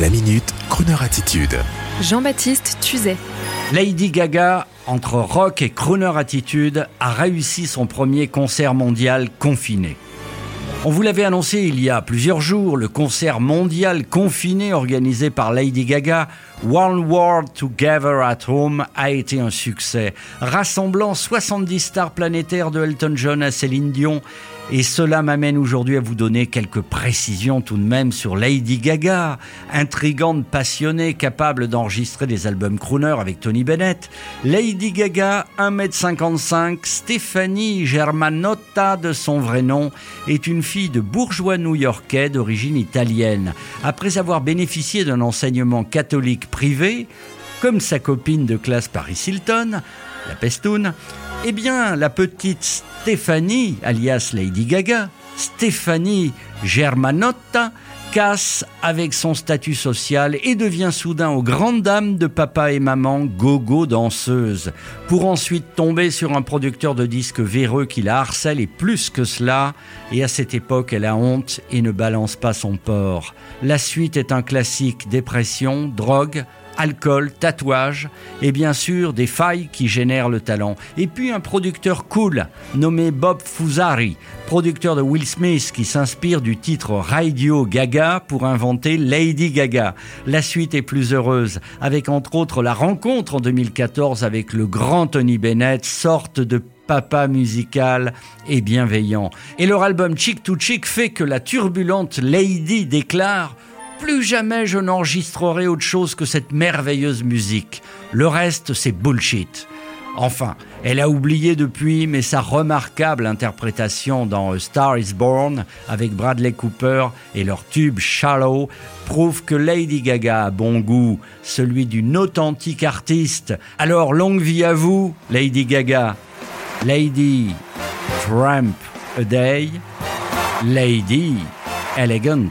La minute, Kroneur attitude. Jean-Baptiste Tuzet. Lady Gaga, entre rock et crooner attitude, a réussi son premier concert mondial confiné. On vous l'avait annoncé il y a plusieurs jours, le concert mondial confiné organisé par Lady Gaga, One World Together at Home, a été un succès, rassemblant 70 stars planétaires de Elton John à Céline Dion et cela m'amène aujourd'hui à vous donner quelques précisions tout de même sur Lady Gaga, intrigante, passionnée, capable d'enregistrer des albums crooner avec Tony Bennett. Lady Gaga, 1m55, Stéphanie Germanotta de son vrai nom, est une fille de bourgeois new-yorkais d'origine italienne. Après avoir bénéficié d'un enseignement catholique privé, comme sa copine de classe Paris Hilton, la Pestoune, eh bien, la petite Stéphanie, alias Lady Gaga, Stéphanie Germanotta, casse avec son statut social et devient soudain aux grandes dames de papa et maman gogo danseuse, pour ensuite tomber sur un producteur de disques véreux qui la harcèle et plus que cela, et à cette époque elle a honte et ne balance pas son porc. La suite est un classique. Dépression, drogue, alcool, tatouage et bien sûr des failles qui génèrent le talent. Et puis un producteur cool nommé Bob Fusari, producteur de Will Smith qui s'inspire du titre Radio Gaga pour inventer Lady Gaga. La suite est plus heureuse avec entre autres la rencontre en 2014 avec le grand Tony Bennett, sorte de papa musical et bienveillant. Et leur album Chick to Chick fait que la turbulente Lady déclare plus jamais je n'enregistrerai autre chose que cette merveilleuse musique. Le reste, c'est bullshit. Enfin, elle a oublié depuis, mais sa remarquable interprétation dans Star is Born avec Bradley Cooper et leur tube Shallow prouve que Lady Gaga a bon goût, celui d'une authentique artiste. Alors longue vie à vous, Lady Gaga. Lady Tramp a Day, Lady Elegant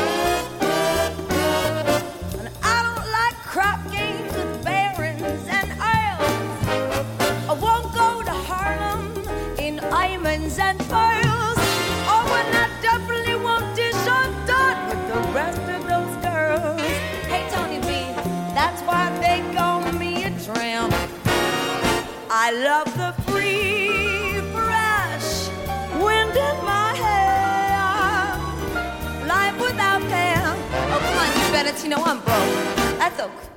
diamonds and pearls. Oh, and I definitely won't dish on dot with the rest of those girls. Hey, Tony B, that's why they call me a tramp. I love the free, fresh wind in my hair. Life without Pam. Oh, come on, you better, you know I'm broke. That's okay.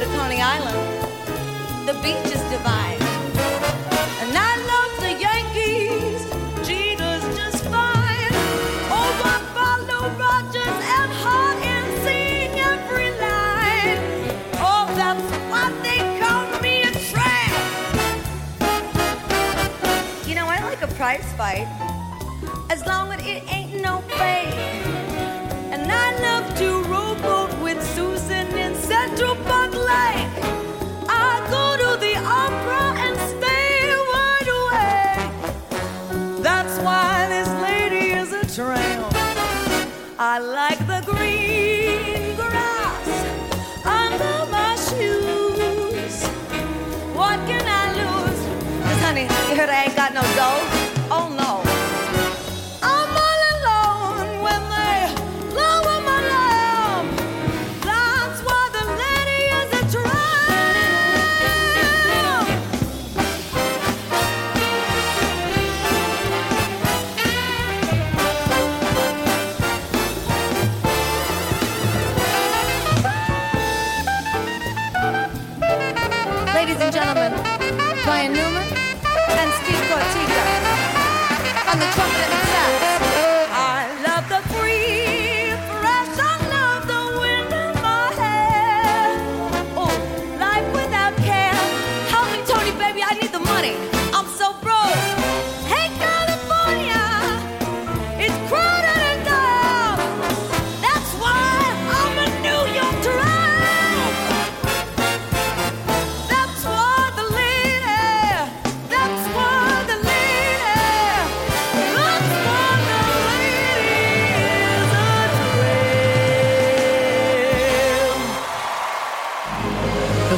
To Coney Island. The beach is divine. And I love the Yankees. Jeter's just fine. Oh, I follow Rogers and Hart and sing every line. Oh, that's they call me a tramp. You know, I like a prize fight. As long as it ain't I like the green grass under my shoes. What can I lose? Honey, you heard I ain't ladies and gentlemen, Brian Newman and Steve.